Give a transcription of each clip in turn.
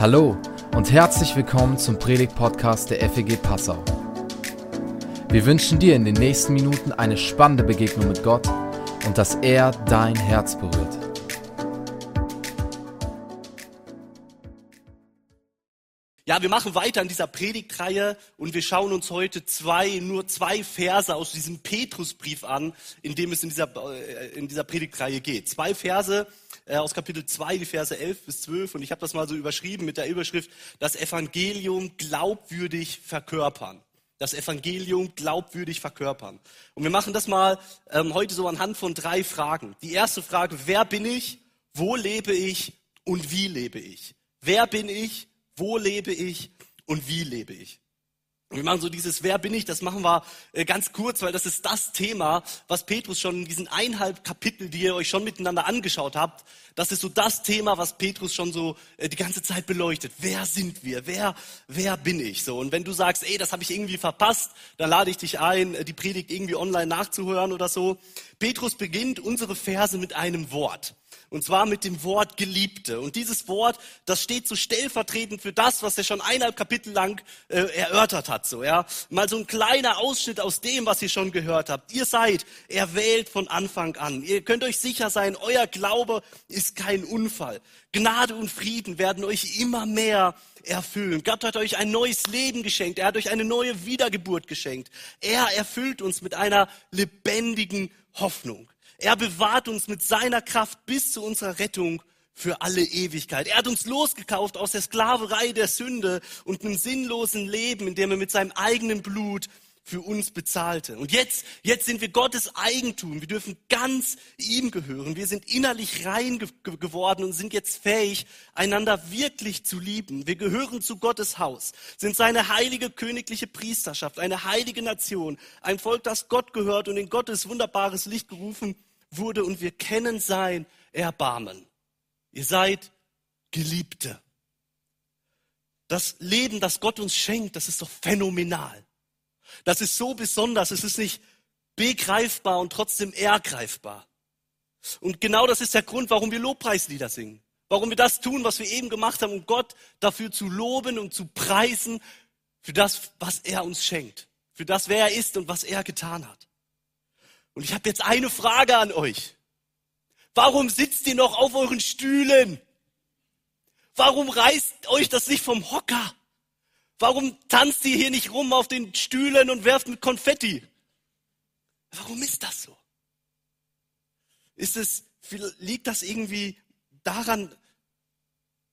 Hallo und herzlich willkommen zum Predigt-Podcast der FEG Passau. Wir wünschen dir in den nächsten Minuten eine spannende Begegnung mit Gott und dass er dein Herz berührt. Ja, wir machen weiter in dieser Predigtreihe und wir schauen uns heute zwei, nur zwei Verse aus diesem Petrusbrief an, in dem es in dieser, äh, in dieser Predigtreihe geht. Zwei Verse äh, aus Kapitel 2, die Verse 11 bis 12 und ich habe das mal so überschrieben mit der Überschrift, das Evangelium glaubwürdig verkörpern. Das Evangelium glaubwürdig verkörpern. Und wir machen das mal ähm, heute so anhand von drei Fragen. Die erste Frage, wer bin ich, wo lebe ich und wie lebe ich? Wer bin ich, wo lebe ich und wie lebe ich? Wir machen so dieses Wer bin ich, das machen wir äh, ganz kurz, weil das ist das Thema, was Petrus schon in diesen eineinhalb Kapitel, die ihr euch schon miteinander angeschaut habt, das ist so das Thema, was Petrus schon so äh, die ganze Zeit beleuchtet. Wer sind wir? Wer, wer bin ich? So und wenn du sagst, ey, das habe ich irgendwie verpasst, dann lade ich dich ein, äh, die Predigt irgendwie online nachzuhören oder so. Petrus beginnt unsere Verse mit einem Wort. Und zwar mit dem Wort Geliebte. Und dieses Wort, das steht so stellvertretend für das, was er schon eineinhalb Kapitel lang äh, erörtert hat. So, ja, mal so ein kleiner Ausschnitt aus dem, was ihr schon gehört habt. Ihr seid erwählt von Anfang an. Ihr könnt euch sicher sein, euer Glaube ist kein Unfall. Gnade und Frieden werden euch immer mehr erfüllen. Gott hat euch ein neues Leben geschenkt. Er hat euch eine neue Wiedergeburt geschenkt. Er erfüllt uns mit einer lebendigen Hoffnung. Er bewahrt uns mit seiner Kraft bis zu unserer Rettung für alle Ewigkeit. Er hat uns losgekauft aus der Sklaverei der Sünde und einem sinnlosen Leben, in dem er mit seinem eigenen Blut für uns bezahlte. Und jetzt, jetzt sind wir Gottes Eigentum. Wir dürfen ganz ihm gehören. Wir sind innerlich rein ge geworden und sind jetzt fähig, einander wirklich zu lieben. Wir gehören zu Gottes Haus, sind seine heilige königliche Priesterschaft, eine heilige Nation, ein Volk, das Gott gehört und in Gottes wunderbares Licht gerufen wurde und wir kennen sein Erbarmen. Ihr seid Geliebte. Das Leben, das Gott uns schenkt, das ist doch phänomenal. Das ist so besonders. Es ist nicht begreifbar und trotzdem ergreifbar. Und genau das ist der Grund, warum wir Lobpreislieder singen. Warum wir das tun, was wir eben gemacht haben, um Gott dafür zu loben und zu preisen, für das, was er uns schenkt. Für das, wer er ist und was er getan hat. Und ich habe jetzt eine Frage an euch. Warum sitzt ihr noch auf euren Stühlen? Warum reißt euch das nicht vom Hocker? Warum tanzt ihr hier nicht rum auf den Stühlen und werft mit Konfetti? Warum ist das so? Ist es, liegt das irgendwie daran,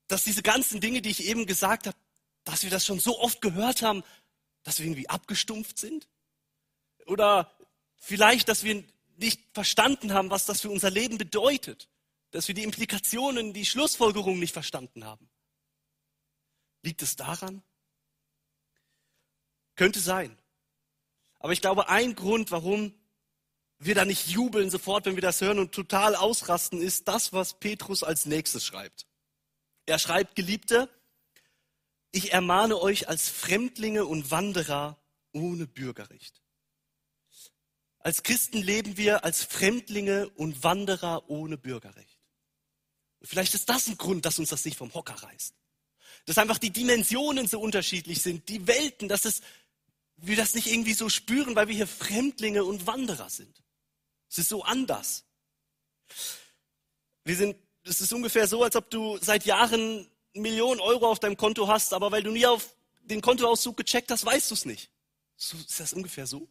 dass diese ganzen Dinge, die ich eben gesagt habe, dass wir das schon so oft gehört haben, dass wir irgendwie abgestumpft sind? Oder Vielleicht, dass wir nicht verstanden haben, was das für unser Leben bedeutet. Dass wir die Implikationen, die Schlussfolgerungen nicht verstanden haben. Liegt es daran? Könnte sein. Aber ich glaube, ein Grund, warum wir da nicht jubeln sofort, wenn wir das hören und total ausrasten, ist das, was Petrus als nächstes schreibt. Er schreibt, Geliebte, ich ermahne euch als Fremdlinge und Wanderer ohne Bürgerrecht. Als Christen leben wir als Fremdlinge und Wanderer ohne Bürgerrecht. Und vielleicht ist das ein Grund, dass uns das nicht vom Hocker reißt. Dass einfach die Dimensionen so unterschiedlich sind, die Welten, dass es, wir das nicht irgendwie so spüren, weil wir hier Fremdlinge und Wanderer sind. Es ist so anders. Wir sind, es ist ungefähr so, als ob du seit Jahren Millionen Euro auf deinem Konto hast, aber weil du nie auf den Kontoauszug gecheckt hast, weißt du es nicht. So, ist das ungefähr so?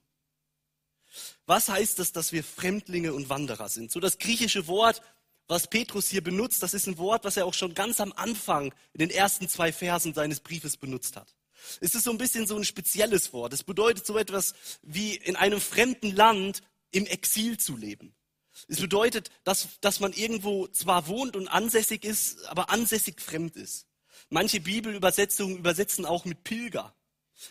Was heißt das, dass wir Fremdlinge und Wanderer sind? So das griechische Wort, was Petrus hier benutzt, das ist ein Wort, was er auch schon ganz am Anfang in den ersten zwei Versen seines Briefes benutzt hat. Es ist so ein bisschen so ein spezielles Wort. Es bedeutet so etwas wie in einem fremden Land im Exil zu leben. Es bedeutet, dass, dass man irgendwo zwar wohnt und ansässig ist, aber ansässig fremd ist. Manche Bibelübersetzungen übersetzen auch mit Pilger.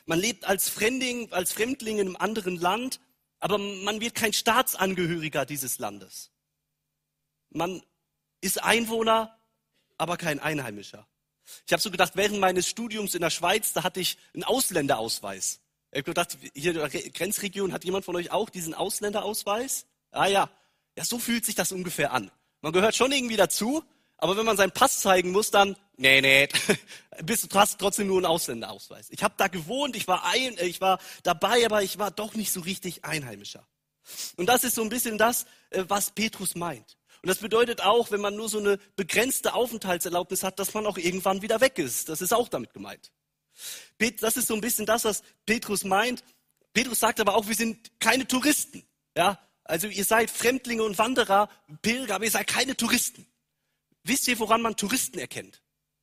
Man lebt als Fremdling, als Fremdling in einem anderen Land aber man wird kein Staatsangehöriger dieses Landes. Man ist Einwohner, aber kein Einheimischer. Ich habe so gedacht, während meines Studiums in der Schweiz, da hatte ich einen Ausländerausweis. Ich habe gedacht, hier in der Grenzregion hat jemand von euch auch diesen Ausländerausweis? Ah ja, ja, so fühlt sich das ungefähr an. Man gehört schon irgendwie dazu, aber wenn man seinen Pass zeigen muss, dann, nee, nee, bist du hast trotzdem nur einen Ausländerausweis. Ich habe da gewohnt, ich war, ein, äh, ich war dabei, aber ich war doch nicht so richtig Einheimischer. Und das ist so ein bisschen das, äh, was Petrus meint. Und das bedeutet auch, wenn man nur so eine begrenzte Aufenthaltserlaubnis hat, dass man auch irgendwann wieder weg ist. Das ist auch damit gemeint. Das ist so ein bisschen das, was Petrus meint. Petrus sagt aber auch, wir sind keine Touristen. Ja, also ihr seid Fremdlinge und Wanderer, Pilger, aber ihr seid keine Touristen. Wisst ihr, woran man Touristen erkennt?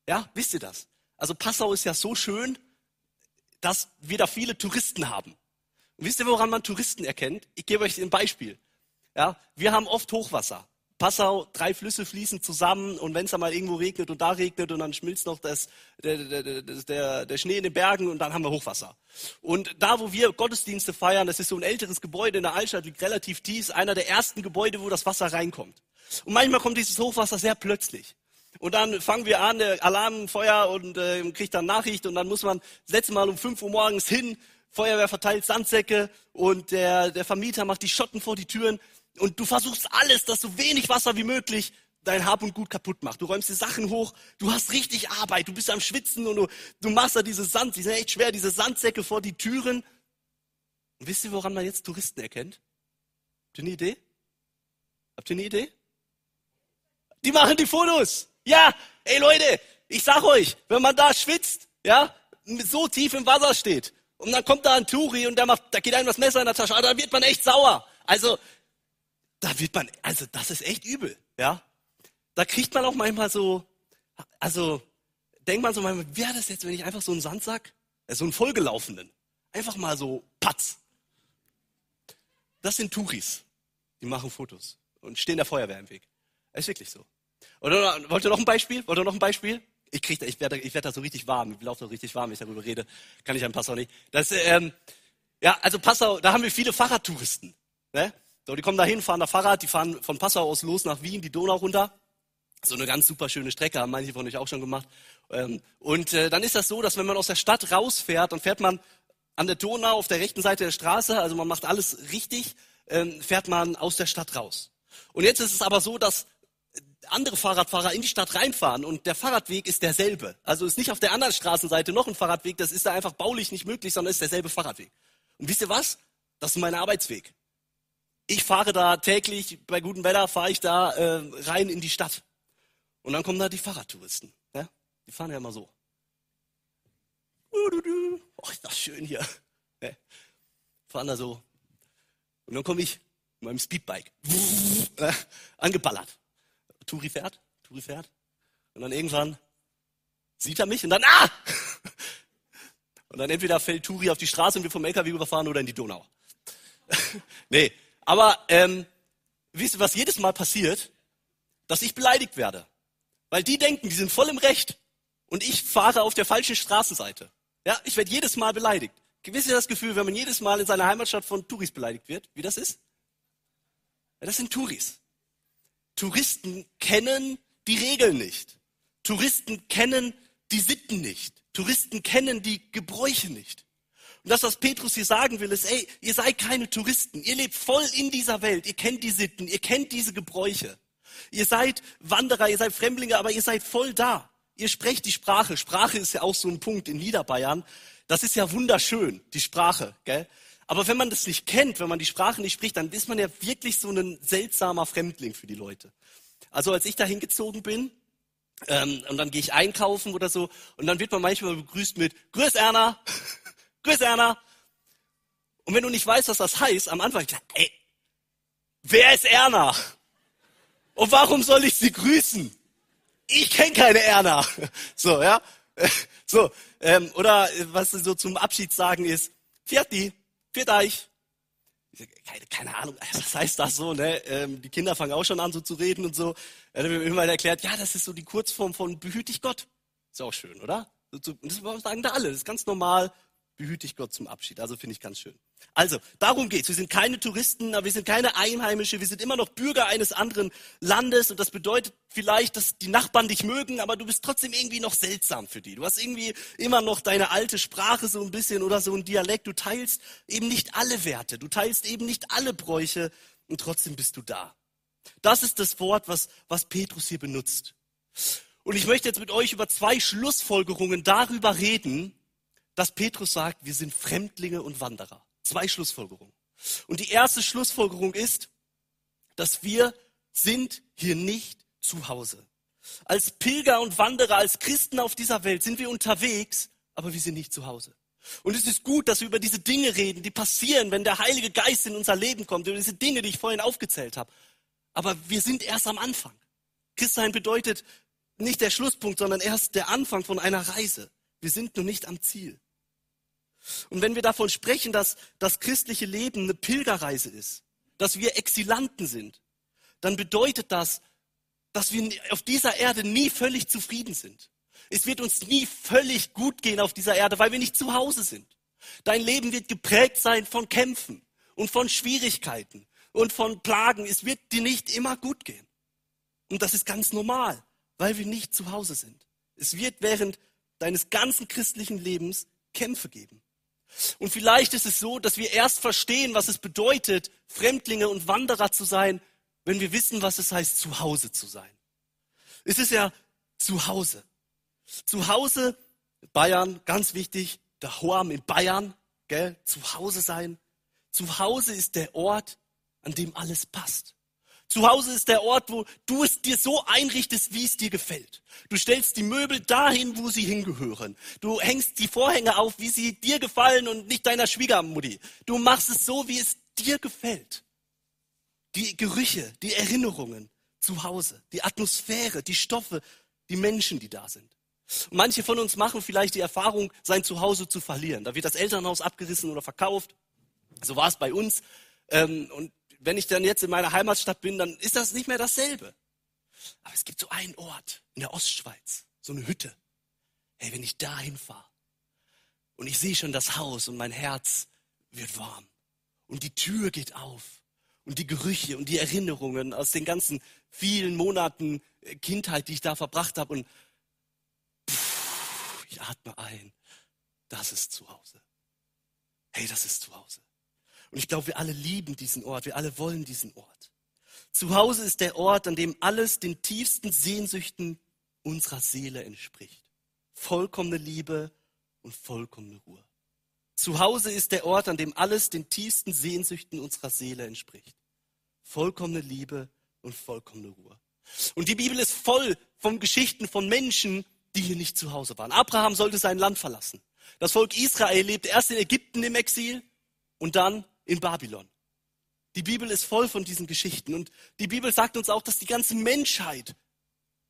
Ja, wisst ihr das? Also Passau ist ja so schön, dass wir da viele Touristen haben. Und wisst ihr, woran man Touristen erkennt? Ich gebe euch ein Beispiel. Ja, wir haben oft Hochwasser. Passau, drei Flüsse fließen zusammen und wenn es dann mal irgendwo regnet und da regnet und dann schmilzt noch das, der, der, der, der, Schnee in den Bergen und dann haben wir Hochwasser. Und da, wo wir Gottesdienste feiern, das ist so ein älteres Gebäude in der Altstadt, liegt relativ tief, einer der ersten Gebäude, wo das Wasser reinkommt. Und manchmal kommt dieses Hochwasser sehr plötzlich. Und dann fangen wir an, der Alarm, Feuer und äh, kriegt dann Nachricht und dann muss man das letzte Mal um 5 Uhr morgens hin, Feuerwehr verteilt Sandsäcke und der, der Vermieter macht die Schotten vor die Türen und du versuchst alles, dass so wenig Wasser wie möglich dein Hab und Gut kaputt macht. Du räumst die Sachen hoch, du hast richtig Arbeit, du bist am Schwitzen und du, du machst da diese Sand, die sind echt schwer, diese Sandsäcke vor die Türen. Und wisst ihr, woran man jetzt Touristen erkennt? Habt ihr eine Idee? Habt ihr eine Idee? Die machen die Fotos. Ja, ey Leute, ich sag euch, wenn man da schwitzt, ja, so tief im Wasser steht und dann kommt da ein Turi und der macht, da geht einem das Messer in der Tasche, ah, da wird man echt sauer. Also da wird man, also das ist echt übel, ja. Da kriegt man auch manchmal so, also denkt man so manchmal, wäre das jetzt, wenn ich einfach so einen Sandsack, äh, so einen vollgelaufenen, einfach mal so patz. Das sind Touris, die machen Fotos und stehen der Feuerwehr im Weg. Ist wirklich so. Oder wollt ihr noch ein Beispiel? Wollt ihr noch ein Beispiel? Ich krieg, ich werde, ich werde da so richtig warm. Ich laufe so richtig warm, wenn ich darüber rede. Kann ich an Passau nicht. Das, ähm, ja, also Passau, da haben wir viele Fahrradtouristen. Ne? So, die kommen da hin, fahren da Fahrrad, die fahren von Passau aus los nach Wien, die Donau runter. So eine ganz super schöne Strecke, haben manche von euch auch schon gemacht. Ähm, und äh, dann ist das so, dass wenn man aus der Stadt rausfährt, dann fährt man an der Donau auf der rechten Seite der Straße, also man macht alles richtig, ähm, fährt man aus der Stadt raus. Und jetzt ist es aber so, dass andere Fahrradfahrer in die Stadt reinfahren und der Fahrradweg ist derselbe. Also ist nicht auf der anderen Straßenseite noch ein Fahrradweg, das ist da einfach baulich nicht möglich, sondern ist derselbe Fahrradweg. Und wisst ihr was? Das ist mein Arbeitsweg. Ich fahre da täglich, bei gutem Wetter fahre ich da äh, rein in die Stadt. Und dann kommen da die Fahrradtouristen. Ja? Die fahren ja immer so. Oh, ist das schön hier. Ja? Fahren da so. Und dann komme ich mit meinem Speedbike. Äh, angeballert. Turi fährt, Turi fährt. Und dann irgendwann sieht er mich und dann, ah! Und dann entweder fällt Turi auf die Straße und wir vom LKW überfahren oder in die Donau. nee, aber ähm, wisst ihr, was jedes Mal passiert? Dass ich beleidigt werde. Weil die denken, die sind voll im Recht. Und ich fahre auf der falschen Straßenseite. Ja, ich werde jedes Mal beleidigt. Wisst ihr das Gefühl, wenn man jedes Mal in seiner Heimatstadt von Touris beleidigt wird, wie das ist? Ja, das sind Touris. Touristen kennen die Regeln nicht. Touristen kennen die Sitten nicht. Touristen kennen die Gebräuche nicht. Und das, was Petrus hier sagen will, ist, ey, ihr seid keine Touristen. Ihr lebt voll in dieser Welt. Ihr kennt die Sitten. Ihr kennt diese Gebräuche. Ihr seid Wanderer, ihr seid Fremdlinge, aber ihr seid voll da. Ihr sprecht die Sprache. Sprache ist ja auch so ein Punkt in Niederbayern. Das ist ja wunderschön, die Sprache, gell? Aber wenn man das nicht kennt, wenn man die Sprache nicht spricht, dann ist man ja wirklich so ein seltsamer Fremdling für die Leute. Also als ich da hingezogen bin, ähm, und dann gehe ich einkaufen oder so, und dann wird man manchmal begrüßt mit Grüß Erna, Grüß Erna. Und wenn du nicht weißt, was das heißt, am Anfang, ey, wer ist Erna? Und warum soll ich sie grüßen? Ich kenne keine Erna. So, ja. So, ähm, oder was sie so zum Abschied sagen ist, Vierti, viert euch. Keine, keine, Ahnung, was heißt das so, ne? Ähm, die Kinder fangen auch schon an, so zu reden und so. Dann wird mir immer erklärt, ja, das ist so die Kurzform von behüt dich Gott. Ist auch schön, oder? Das sagen da alle, das ist ganz normal, behüte ich Gott zum Abschied. Also finde ich ganz schön. Also, darum geht's. Wir sind keine Touristen, wir sind keine Einheimische, wir sind immer noch Bürger eines anderen Landes und das bedeutet vielleicht, dass die Nachbarn dich mögen, aber du bist trotzdem irgendwie noch seltsam für die. Du hast irgendwie immer noch deine alte Sprache so ein bisschen oder so ein Dialekt. Du teilst eben nicht alle Werte, du teilst eben nicht alle Bräuche und trotzdem bist du da. Das ist das Wort, was, was Petrus hier benutzt. Und ich möchte jetzt mit euch über zwei Schlussfolgerungen darüber reden, dass Petrus sagt, wir sind Fremdlinge und Wanderer. Zwei Schlussfolgerungen. Und die erste Schlussfolgerung ist, dass wir sind hier nicht zu Hause. Als Pilger und Wanderer, als Christen auf dieser Welt sind wir unterwegs, aber wir sind nicht zu Hause. Und es ist gut, dass wir über diese Dinge reden, die passieren, wenn der Heilige Geist in unser Leben kommt, über diese Dinge, die ich vorhin aufgezählt habe. Aber wir sind erst am Anfang. Christsein bedeutet nicht der Schlusspunkt, sondern erst der Anfang von einer Reise. Wir sind noch nicht am Ziel. Und wenn wir davon sprechen, dass das christliche Leben eine Pilgerreise ist, dass wir Exilanten sind, dann bedeutet das, dass wir auf dieser Erde nie völlig zufrieden sind. Es wird uns nie völlig gut gehen auf dieser Erde, weil wir nicht zu Hause sind. Dein Leben wird geprägt sein von Kämpfen und von Schwierigkeiten und von Plagen. Es wird dir nicht immer gut gehen. Und das ist ganz normal, weil wir nicht zu Hause sind. Es wird während deines ganzen christlichen Lebens Kämpfe geben. Und vielleicht ist es so, dass wir erst verstehen, was es bedeutet, Fremdlinge und Wanderer zu sein, wenn wir wissen, was es heißt, zu Hause zu sein. Es ist ja zu Hause. Zu Hause, Bayern, ganz wichtig, der Hoam in Bayern, gell, zu Hause sein. Zu Hause ist der Ort, an dem alles passt. Zu Hause ist der Ort, wo du es dir so einrichtest, wie es dir gefällt. Du stellst die Möbel dahin, wo sie hingehören. Du hängst die Vorhänge auf, wie sie dir gefallen und nicht deiner Schwiegermutti. Du machst es so, wie es dir gefällt. Die Gerüche, die Erinnerungen zu Hause, die Atmosphäre, die Stoffe, die Menschen, die da sind. Manche von uns machen vielleicht die Erfahrung, sein Zuhause zu verlieren. Da wird das Elternhaus abgerissen oder verkauft. So war es bei uns. Ähm, und wenn ich dann jetzt in meiner Heimatstadt bin, dann ist das nicht mehr dasselbe. Aber es gibt so einen Ort in der Ostschweiz, so eine Hütte. Hey, wenn ich da hinfahre und ich sehe schon das Haus und mein Herz wird warm und die Tür geht auf und die Gerüche und die Erinnerungen aus den ganzen vielen Monaten äh, Kindheit, die ich da verbracht habe und pff, ich atme ein, das ist zu Hause. Hey, das ist zu Hause. Und ich glaube, wir alle lieben diesen Ort, wir alle wollen diesen Ort. Zu Hause ist der Ort, an dem alles den tiefsten Sehnsüchten unserer Seele entspricht. Vollkommene Liebe und vollkommene Ruhe. Zu Hause ist der Ort, an dem alles den tiefsten Sehnsüchten unserer Seele entspricht. Vollkommene Liebe und vollkommene Ruhe. Und die Bibel ist voll von Geschichten von Menschen, die hier nicht zu Hause waren. Abraham sollte sein Land verlassen. Das Volk Israel lebte erst in Ägypten im Exil und dann in Babylon. Die Bibel ist voll von diesen Geschichten und die Bibel sagt uns auch, dass die ganze Menschheit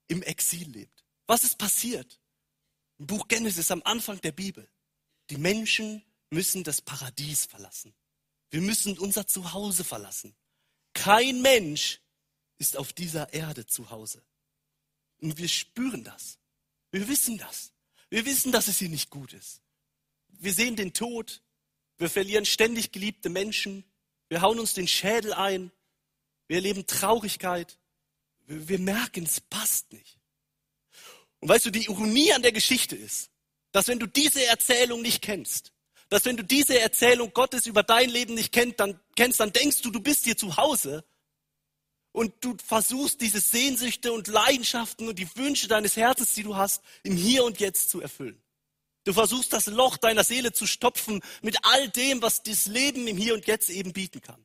im Exil lebt. Was ist passiert? Im Buch Genesis am Anfang der Bibel. Die Menschen müssen das Paradies verlassen. Wir müssen unser Zuhause verlassen. Kein Mensch ist auf dieser Erde zu Hause. Und wir spüren das. Wir wissen das. Wir wissen, dass es hier nicht gut ist. Wir sehen den Tod. Wir verlieren ständig geliebte Menschen. Wir hauen uns den Schädel ein. Wir erleben Traurigkeit. Wir, wir merken, es passt nicht. Und weißt du, die Ironie an der Geschichte ist, dass wenn du diese Erzählung nicht kennst, dass wenn du diese Erzählung Gottes über dein Leben nicht kennst, dann, kennst, dann denkst du, du bist hier zu Hause und du versuchst diese Sehnsüchte und Leidenschaften und die Wünsche deines Herzens, die du hast, im Hier und Jetzt zu erfüllen. Du versuchst das Loch deiner Seele zu stopfen mit all dem, was das Leben im Hier und Jetzt eben bieten kann.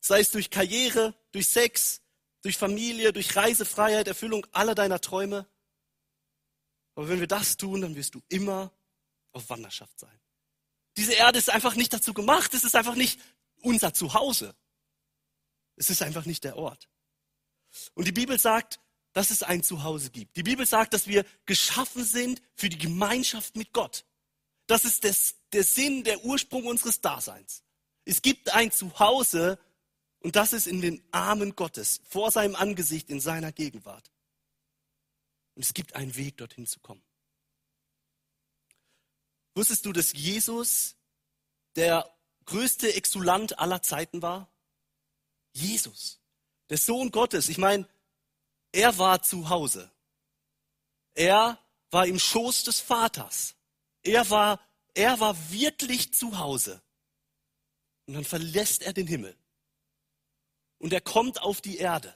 Sei es durch Karriere, durch Sex, durch Familie, durch Reisefreiheit, Erfüllung aller deiner Träume. Aber wenn wir das tun, dann wirst du immer auf Wanderschaft sein. Diese Erde ist einfach nicht dazu gemacht. Es ist einfach nicht unser Zuhause. Es ist einfach nicht der Ort. Und die Bibel sagt, dass es ein Zuhause gibt. Die Bibel sagt, dass wir geschaffen sind für die Gemeinschaft mit Gott. Das ist das, der Sinn, der Ursprung unseres Daseins. Es gibt ein Zuhause und das ist in den Armen Gottes, vor seinem Angesicht, in seiner Gegenwart. Und es gibt einen Weg, dorthin zu kommen. Wusstest du, dass Jesus der größte Exulant aller Zeiten war? Jesus, der Sohn Gottes. Ich meine, er war zu Hause. Er war im Schoß des Vaters. Er war, er war wirklich zu Hause. Und dann verlässt er den Himmel. Und er kommt auf die Erde.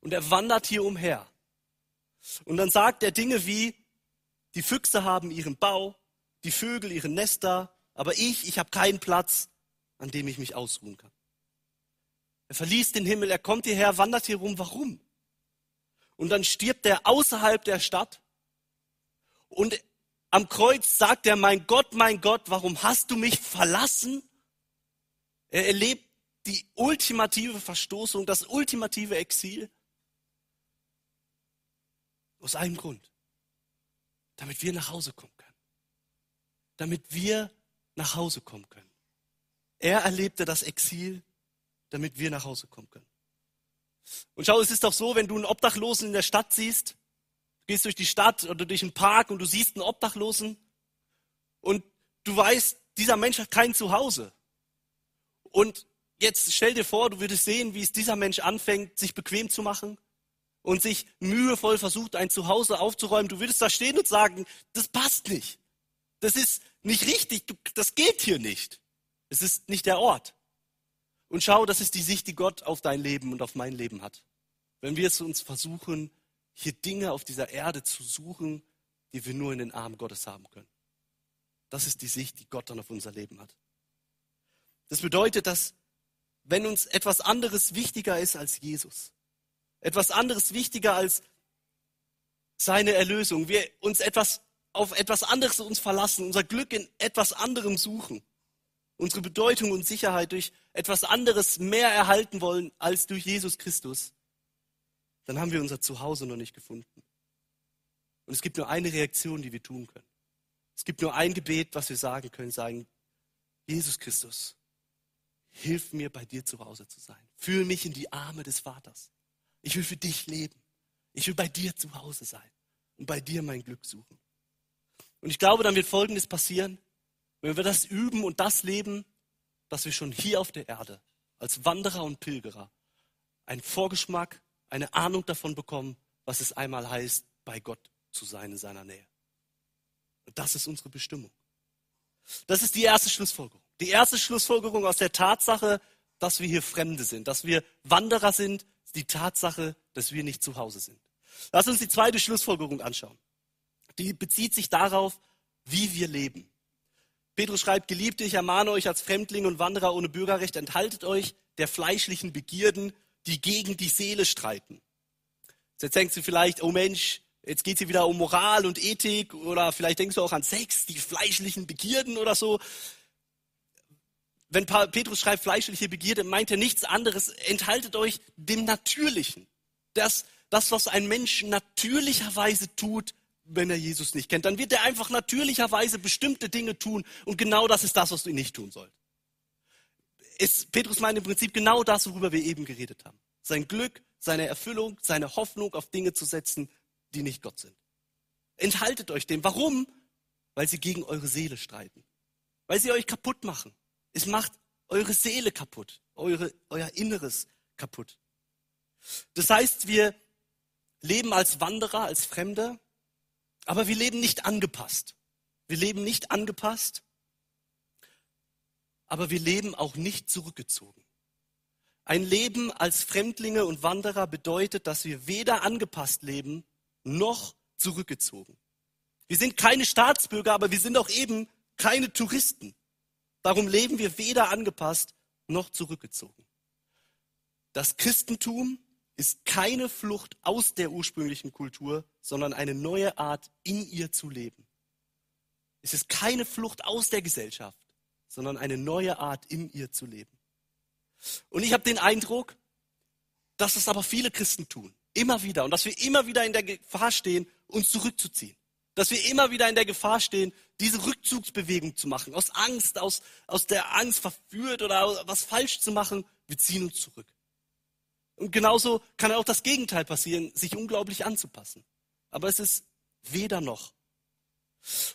Und er wandert hier umher. Und dann sagt er Dinge wie, die Füchse haben ihren Bau, die Vögel ihren Nester, aber ich, ich habe keinen Platz, an dem ich mich ausruhen kann. Er verließ den Himmel, er kommt hierher, wandert hier rum. Warum? Und dann stirbt er außerhalb der Stadt. Und am Kreuz sagt er, mein Gott, mein Gott, warum hast du mich verlassen? Er erlebt die ultimative Verstoßung, das ultimative Exil. Aus einem Grund. Damit wir nach Hause kommen können. Damit wir nach Hause kommen können. Er erlebte das Exil, damit wir nach Hause kommen können. Und schau, es ist doch so, wenn du einen Obdachlosen in der Stadt siehst, gehst durch die Stadt oder durch einen Park und du siehst einen Obdachlosen und du weißt, dieser Mensch hat kein Zuhause. Und jetzt stell dir vor, du würdest sehen, wie es dieser Mensch anfängt, sich bequem zu machen und sich mühevoll versucht, ein Zuhause aufzuräumen. Du würdest da stehen und sagen, das passt nicht. Das ist nicht richtig. Das geht hier nicht. Es ist nicht der Ort. Und schau, das ist die Sicht, die Gott auf dein Leben und auf mein Leben hat. Wenn wir es uns versuchen, hier Dinge auf dieser Erde zu suchen, die wir nur in den Armen Gottes haben können. Das ist die Sicht, die Gott dann auf unser Leben hat. Das bedeutet, dass wenn uns etwas anderes wichtiger ist als Jesus, etwas anderes wichtiger als seine Erlösung, wir uns etwas auf etwas anderes uns verlassen, unser Glück in etwas anderem suchen, unsere Bedeutung und Sicherheit durch etwas anderes mehr erhalten wollen als durch Jesus Christus, dann haben wir unser Zuhause noch nicht gefunden. Und es gibt nur eine Reaktion, die wir tun können. Es gibt nur ein Gebet, was wir sagen können, sagen, Jesus Christus, hilf mir bei dir zu Hause zu sein. Fühl mich in die Arme des Vaters. Ich will für dich leben. Ich will bei dir zu Hause sein und bei dir mein Glück suchen. Und ich glaube, dann wird Folgendes passieren. Wenn wir das üben und das leben, dass wir schon hier auf der Erde als Wanderer und Pilgerer einen Vorgeschmack, eine Ahnung davon bekommen, was es einmal heißt, bei Gott zu sein in seiner Nähe. Und das ist unsere Bestimmung. Das ist die erste Schlussfolgerung. Die erste Schlussfolgerung aus der Tatsache, dass wir hier Fremde sind, dass wir Wanderer sind, ist die Tatsache, dass wir nicht zu Hause sind. Lass uns die zweite Schlussfolgerung anschauen. Die bezieht sich darauf, wie wir leben. Petrus schreibt, Geliebte, ich ermahne euch als Fremdling und Wanderer ohne Bürgerrecht, enthaltet euch der fleischlichen Begierden, die gegen die Seele streiten. Jetzt denkst du vielleicht, oh Mensch, jetzt geht es hier wieder um Moral und Ethik oder vielleicht denkst du auch an Sex, die fleischlichen Begierden oder so. Wenn Petrus schreibt fleischliche Begierde, meint er nichts anderes. Enthaltet euch dem Natürlichen. Das, das, was ein Mensch natürlicherweise tut, wenn er Jesus nicht kennt. Dann wird er einfach natürlicherweise bestimmte Dinge tun und genau das ist das, was du nicht tun sollst. Ist, Petrus meint im Prinzip genau das, worüber wir eben geredet haben. Sein Glück, seine Erfüllung, seine Hoffnung auf Dinge zu setzen, die nicht Gott sind. Enthaltet euch dem. Warum? Weil sie gegen eure Seele streiten. Weil sie euch kaputt machen. Es macht eure Seele kaputt, eure, euer Inneres kaputt. Das heißt, wir leben als Wanderer, als Fremde aber wir leben nicht angepasst. Wir leben nicht angepasst, aber wir leben auch nicht zurückgezogen. Ein Leben als Fremdlinge und Wanderer bedeutet, dass wir weder angepasst leben noch zurückgezogen. Wir sind keine Staatsbürger, aber wir sind auch eben keine Touristen. Darum leben wir weder angepasst noch zurückgezogen. Das Christentum ist keine Flucht aus der ursprünglichen Kultur, sondern eine neue Art, in ihr zu leben. Es ist keine Flucht aus der Gesellschaft, sondern eine neue Art, in ihr zu leben. Und ich habe den Eindruck, dass es aber viele Christen tun, immer wieder, und dass wir immer wieder in der Gefahr stehen, uns zurückzuziehen. Dass wir immer wieder in der Gefahr stehen, diese Rückzugsbewegung zu machen, aus Angst, aus, aus der Angst verführt oder was falsch zu machen. Wir ziehen uns zurück. Und genauso kann auch das Gegenteil passieren, sich unglaublich anzupassen. Aber es ist weder noch.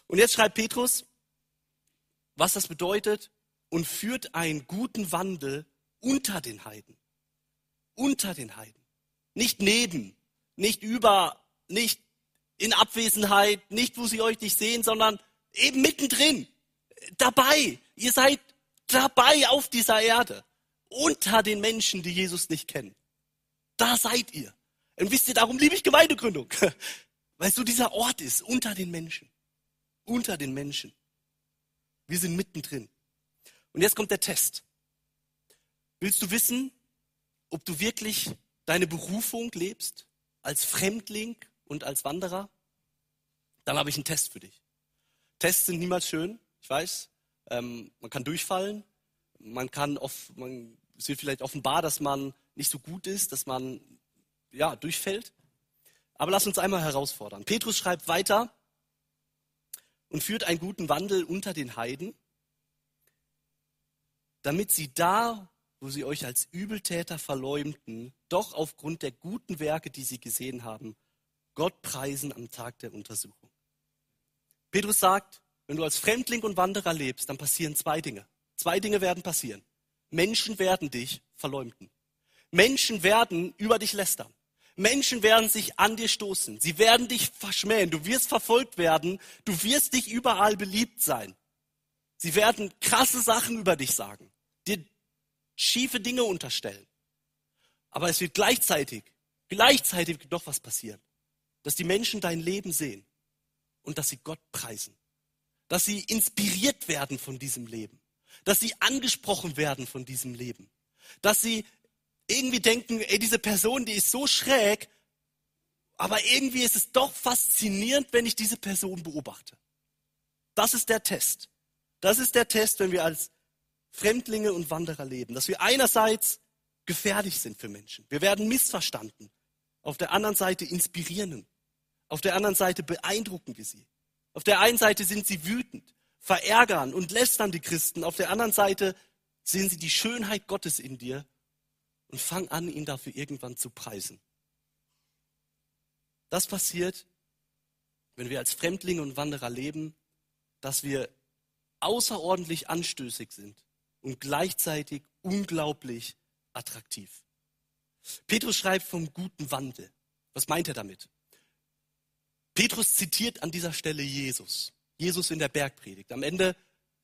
Und jetzt schreibt Petrus, was das bedeutet und führt einen guten Wandel unter den Heiden. Unter den Heiden. Nicht neben, nicht über, nicht in Abwesenheit, nicht wo sie euch nicht sehen, sondern eben mittendrin. Dabei. Ihr seid dabei auf dieser Erde. Unter den Menschen, die Jesus nicht kennen. Da seid ihr. Und wisst ihr, darum liebe ich Gemeindegründung. Weil so dieser Ort ist, unter den Menschen. Unter den Menschen. Wir sind mittendrin. Und jetzt kommt der Test. Willst du wissen, ob du wirklich deine Berufung lebst, als Fremdling und als Wanderer? Dann habe ich einen Test für dich. Tests sind niemals schön, ich weiß. Ähm, man kann durchfallen, man kann oft, man, es wird vielleicht offenbar, dass man nicht so gut ist, dass man ja, durchfällt. Aber lass uns einmal herausfordern. Petrus schreibt weiter und führt einen guten Wandel unter den Heiden, damit sie da, wo sie euch als Übeltäter verleumden, doch aufgrund der guten Werke, die sie gesehen haben, Gott preisen am Tag der Untersuchung. Petrus sagt, wenn du als Fremdling und Wanderer lebst, dann passieren zwei Dinge. Zwei Dinge werden passieren. Menschen werden dich verleumden. Menschen werden über dich lästern. Menschen werden sich an dir stoßen. Sie werden dich verschmähen. Du wirst verfolgt werden. Du wirst dich überall beliebt sein. Sie werden krasse Sachen über dich sagen, dir schiefe Dinge unterstellen. Aber es wird gleichzeitig, gleichzeitig doch was passieren. Dass die Menschen dein Leben sehen und dass sie Gott preisen. Dass sie inspiriert werden von diesem Leben. Dass sie angesprochen werden von diesem Leben. Dass sie irgendwie denken, ey, diese Person, die ist so schräg, aber irgendwie ist es doch faszinierend, wenn ich diese Person beobachte. Das ist der Test. Das ist der Test, wenn wir als Fremdlinge und Wanderer leben, dass wir einerseits gefährlich sind für Menschen. Wir werden missverstanden. Auf der anderen Seite inspirieren. Auf der anderen Seite beeindrucken wir sie. Auf der einen Seite sind sie wütend, verärgern und lästern die Christen. Auf der anderen Seite sehen sie die Schönheit Gottes in dir und fang an, ihn dafür irgendwann zu preisen. Das passiert, wenn wir als Fremdlinge und Wanderer leben, dass wir außerordentlich anstößig sind und gleichzeitig unglaublich attraktiv. Petrus schreibt vom guten Wandel. Was meint er damit? Petrus zitiert an dieser Stelle Jesus. Jesus in der Bergpredigt. Am Ende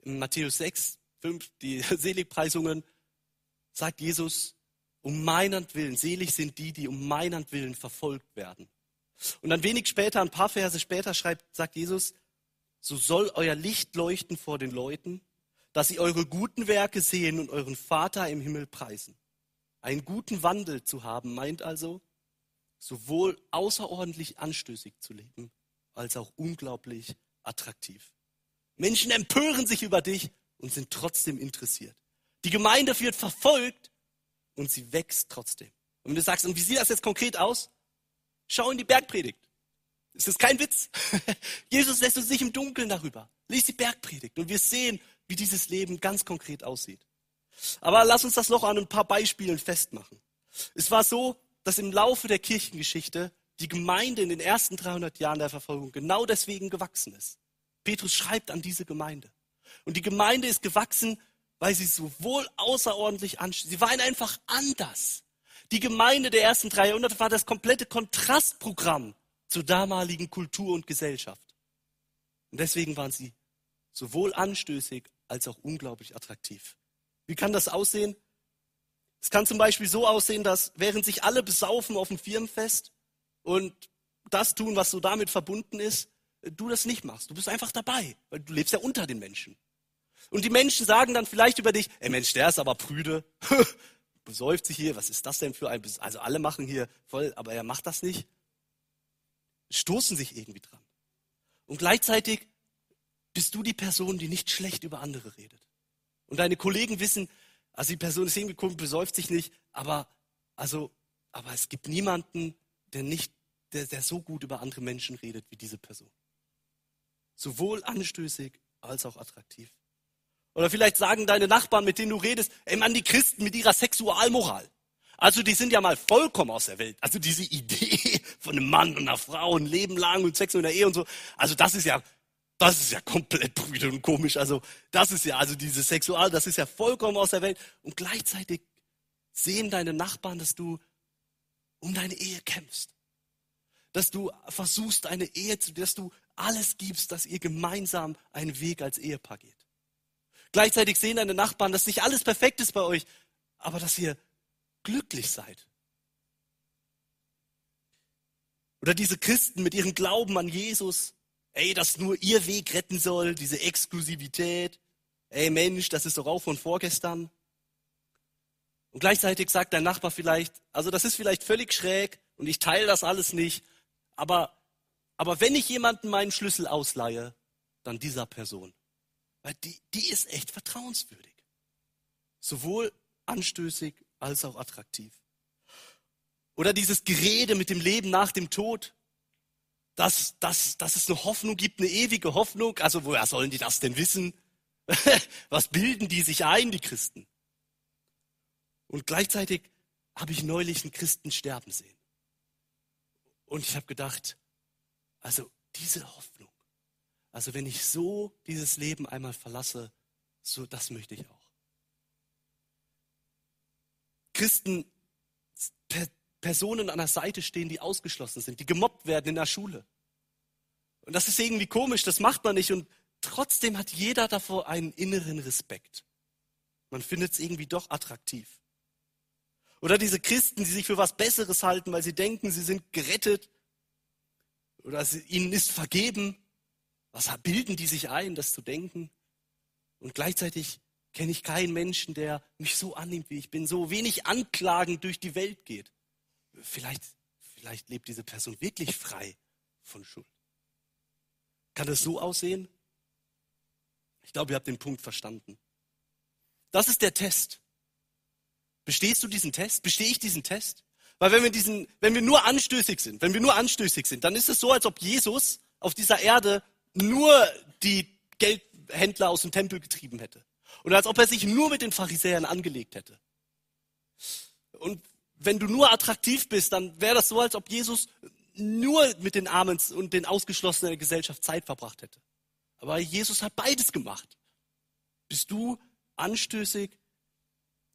in Matthäus 6, 5, die Seligpreisungen, sagt Jesus, um meinend Willen, selig sind die, die um meinend Willen verfolgt werden. Und dann wenig später, ein paar Verse später, schreibt, sagt Jesus, so soll euer Licht leuchten vor den Leuten, dass sie eure guten Werke sehen und euren Vater im Himmel preisen. Einen guten Wandel zu haben, meint also, sowohl außerordentlich anstößig zu leben, als auch unglaublich attraktiv. Menschen empören sich über dich und sind trotzdem interessiert. Die Gemeinde wird verfolgt und sie wächst trotzdem. Und wenn du sagst, und wie sieht das jetzt konkret aus? Schau in die Bergpredigt. Ist kein Witz. Jesus lässt uns nicht im Dunkeln darüber. Lies die Bergpredigt und wir sehen, wie dieses Leben ganz konkret aussieht. Aber lass uns das noch an ein paar Beispielen festmachen. Es war so, dass im Laufe der Kirchengeschichte die Gemeinde in den ersten 300 Jahren der Verfolgung genau deswegen gewachsen ist. Petrus schreibt an diese Gemeinde. Und die Gemeinde ist gewachsen, weil sie sowohl außerordentlich anstehen. Sie waren einfach anders. Die Gemeinde der ersten drei Jahrhunderte war das komplette Kontrastprogramm zur damaligen Kultur und Gesellschaft. Und deswegen waren sie sowohl anstößig als auch unglaublich attraktiv. Wie kann das aussehen? Es kann zum Beispiel so aussehen, dass während sich alle besaufen auf dem Firmenfest und das tun, was so damit verbunden ist, du das nicht machst. Du bist einfach dabei, weil du lebst ja unter den Menschen. Und die Menschen sagen dann vielleicht über dich, ey Mensch, der ist aber prüde, besäuft sich hier, was ist das denn für ein, also alle machen hier voll, aber er macht das nicht. Stoßen sich irgendwie dran. Und gleichzeitig bist du die Person, die nicht schlecht über andere redet. Und deine Kollegen wissen, also die Person ist hingekommen, besäuft sich nicht, aber, also, aber es gibt niemanden, der nicht, der, der so gut über andere Menschen redet wie diese Person. Sowohl anstößig als auch attraktiv. Oder vielleicht sagen deine Nachbarn, mit denen du redest, ey Mann, die Christen mit ihrer Sexualmoral. Also die sind ja mal vollkommen aus der Welt. Also diese Idee von einem Mann und einer Frau ein Leben lang und Sex in der Ehe und so. Also das ist ja, das ist ja komplett brüde und komisch. Also das ist ja, also diese Sexual, das ist ja vollkommen aus der Welt. Und gleichzeitig sehen deine Nachbarn, dass du um deine Ehe kämpfst. Dass du versuchst, eine Ehe zu, dass du alles gibst, dass ihr gemeinsam einen Weg als Ehepaar geht. Gleichzeitig sehen deine Nachbarn, dass nicht alles perfekt ist bei euch, aber dass ihr glücklich seid. Oder diese Christen mit ihrem Glauben an Jesus, ey, dass nur ihr Weg retten soll, diese Exklusivität. Ey Mensch, das ist doch auch von vorgestern. Und gleichzeitig sagt dein Nachbar vielleicht, also das ist vielleicht völlig schräg und ich teile das alles nicht, aber, aber wenn ich jemanden meinen Schlüssel ausleihe, dann dieser Person. Weil die, die ist echt vertrauenswürdig. Sowohl anstößig als auch attraktiv. Oder dieses Gerede mit dem Leben nach dem Tod, dass, dass, dass es eine Hoffnung gibt, eine ewige Hoffnung. Also woher sollen die das denn wissen? Was bilden die sich ein, die Christen? Und gleichzeitig habe ich neulich einen Christen sterben sehen. Und ich habe gedacht, also diese Hoffnung, also wenn ich so dieses Leben einmal verlasse, so das möchte ich auch. Christen, per, Personen an der Seite stehen, die ausgeschlossen sind, die gemobbt werden in der Schule. Und das ist irgendwie komisch, das macht man nicht. Und trotzdem hat jeder davor einen inneren Respekt. Man findet es irgendwie doch attraktiv. Oder diese Christen, die sich für was Besseres halten, weil sie denken, sie sind gerettet. Oder ihnen ist vergeben. Was bilden die sich ein, das zu denken? Und gleichzeitig kenne ich keinen Menschen, der mich so annimmt, wie ich bin, so wenig anklagend durch die Welt geht. Vielleicht, vielleicht lebt diese Person wirklich frei von Schuld. Kann das so aussehen? Ich glaube, ihr habt den Punkt verstanden. Das ist der Test. Bestehst du diesen Test? Bestehe ich diesen Test? Weil wenn wir, diesen, wenn wir nur anstößig sind, wenn wir nur anstößig sind, dann ist es so, als ob Jesus auf dieser Erde nur die Geldhändler aus dem Tempel getrieben hätte. Und als ob er sich nur mit den Pharisäern angelegt hätte. Und wenn du nur attraktiv bist, dann wäre das so, als ob Jesus nur mit den Armen und den Ausgeschlossenen der Gesellschaft Zeit verbracht hätte. Aber Jesus hat beides gemacht. Bist du anstößig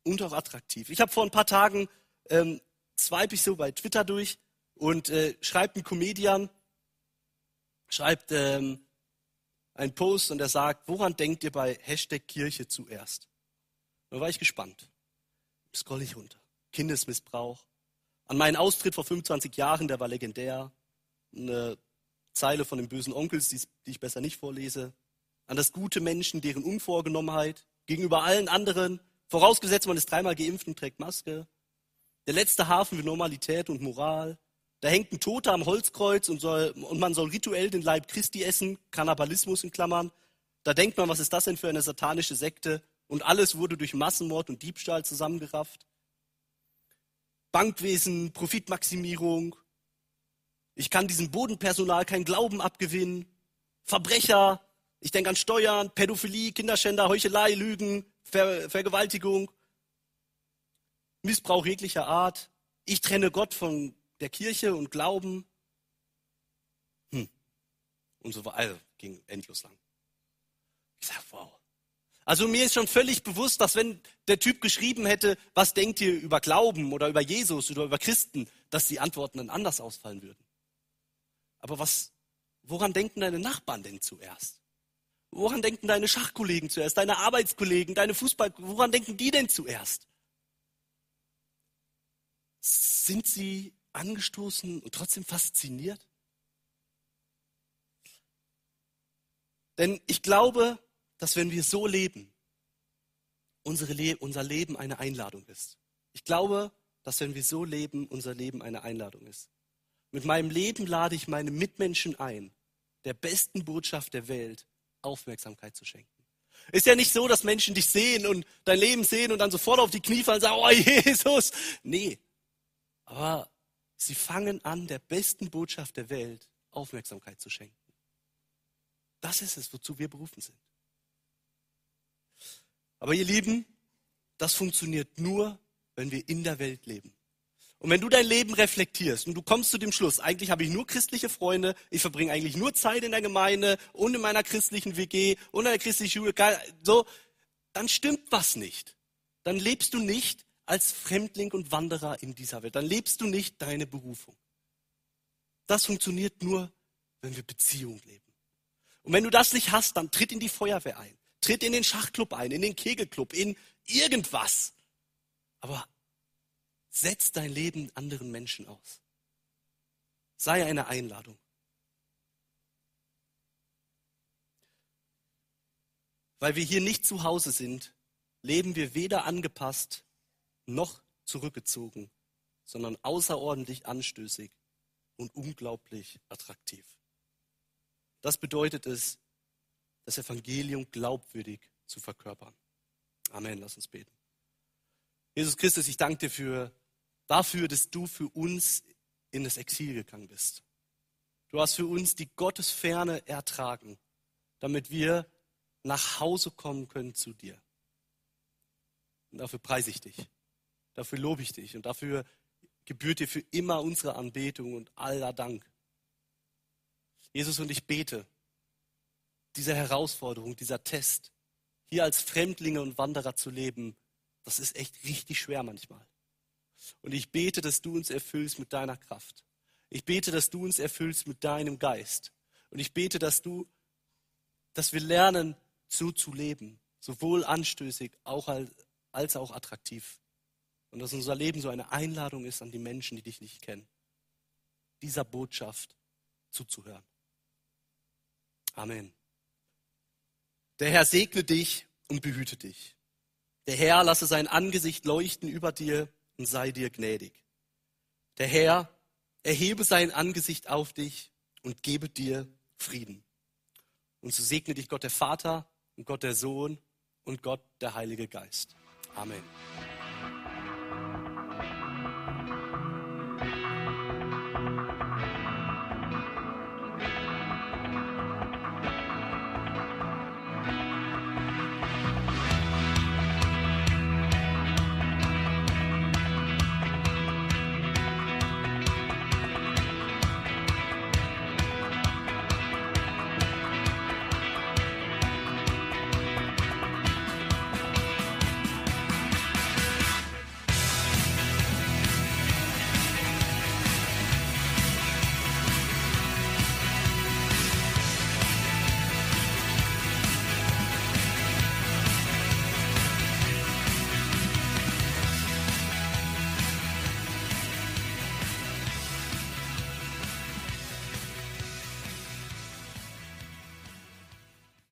und auch attraktiv. Ich habe vor ein paar Tagen, ähm, swipe ich so bei Twitter durch und äh, schreibt ein Comedian, schreibt ähm, einen Post und er sagt, woran denkt ihr bei Hashtag Kirche zuerst? Da war ich gespannt. Scroll ich runter. Kindesmissbrauch. An meinen Austritt vor 25 Jahren, der war legendär. Eine Zeile von den bösen Onkels, die, ich besser nicht vorlese. An das gute Menschen, deren Unvorgenommenheit gegenüber allen anderen, vorausgesetzt man ist dreimal geimpft und trägt Maske. Der letzte Hafen für Normalität und Moral. Da hängt ein Toter am Holzkreuz und, soll, und man soll rituell den Leib Christi essen, Kannibalismus in Klammern. Da denkt man, was ist das denn für eine satanische Sekte? Und alles wurde durch Massenmord und Diebstahl zusammengerafft. Bankwesen, Profitmaximierung. Ich kann diesem Bodenpersonal kein Glauben abgewinnen. Verbrecher, ich denke an Steuern, Pädophilie, Kinderschänder, Heuchelei, Lügen, Ver Vergewaltigung, Missbrauch jeglicher Art. Ich trenne Gott von der Kirche und Glauben. Hm. Und so weiter. Also, ging endlos lang. Ich sage, wow. Also mir ist schon völlig bewusst, dass wenn der Typ geschrieben hätte, was denkt ihr über Glauben oder über Jesus oder über Christen, dass die Antworten dann anders ausfallen würden. Aber was, woran denken deine Nachbarn denn zuerst? Woran denken deine Schachkollegen zuerst, deine Arbeitskollegen, deine Fußball, woran denken die denn zuerst? Sind sie angestoßen und trotzdem fasziniert? Denn ich glaube, dass wenn wir so leben, Le unser Leben eine Einladung ist. Ich glaube, dass wenn wir so leben, unser Leben eine Einladung ist. Mit meinem Leben lade ich meine Mitmenschen ein, der besten Botschaft der Welt Aufmerksamkeit zu schenken. Ist ja nicht so, dass Menschen dich sehen und dein Leben sehen und dann sofort auf die Knie fallen und sagen, oh Jesus. Nee. Aber sie fangen an, der besten Botschaft der Welt Aufmerksamkeit zu schenken. Das ist es, wozu wir berufen sind. Aber ihr Lieben, das funktioniert nur, wenn wir in der Welt leben. Und wenn du dein Leben reflektierst und du kommst zu dem Schluss, eigentlich habe ich nur christliche Freunde, ich verbringe eigentlich nur Zeit in der Gemeinde und in meiner christlichen WG und in der christlichen Schule, so, dann stimmt was nicht. Dann lebst du nicht als Fremdling und Wanderer in dieser Welt. Dann lebst du nicht deine Berufung. Das funktioniert nur, wenn wir Beziehung leben. Und wenn du das nicht hast, dann tritt in die Feuerwehr ein. Tritt in den Schachclub ein, in den Kegelclub, in irgendwas. Aber setz dein Leben anderen Menschen aus. Sei eine Einladung. Weil wir hier nicht zu Hause sind, leben wir weder angepasst noch zurückgezogen, sondern außerordentlich anstößig und unglaublich attraktiv. Das bedeutet es, das Evangelium glaubwürdig zu verkörpern. Amen. Lass uns beten. Jesus Christus, ich danke dir für, dafür, dass du für uns in das Exil gegangen bist. Du hast für uns die Gottesferne ertragen, damit wir nach Hause kommen können zu dir. Und dafür preise ich dich. Dafür lobe ich dich. Und dafür gebührt dir für immer unsere Anbetung und aller Dank. Jesus, und ich bete, diese Herausforderung, dieser Test, hier als Fremdlinge und Wanderer zu leben, das ist echt richtig schwer manchmal. Und ich bete, dass du uns erfüllst mit deiner Kraft. Ich bete, dass du uns erfüllst mit deinem Geist. Und ich bete, dass du, dass wir lernen, so zu leben, sowohl anstößig auch als, als auch attraktiv. Und dass unser Leben so eine Einladung ist an die Menschen, die dich nicht kennen, dieser Botschaft zuzuhören. Amen. Der Herr segne dich und behüte dich. Der Herr lasse sein Angesicht leuchten über dir und sei dir gnädig. Der Herr erhebe sein Angesicht auf dich und gebe dir Frieden. Und so segne dich Gott der Vater und Gott der Sohn und Gott der Heilige Geist. Amen.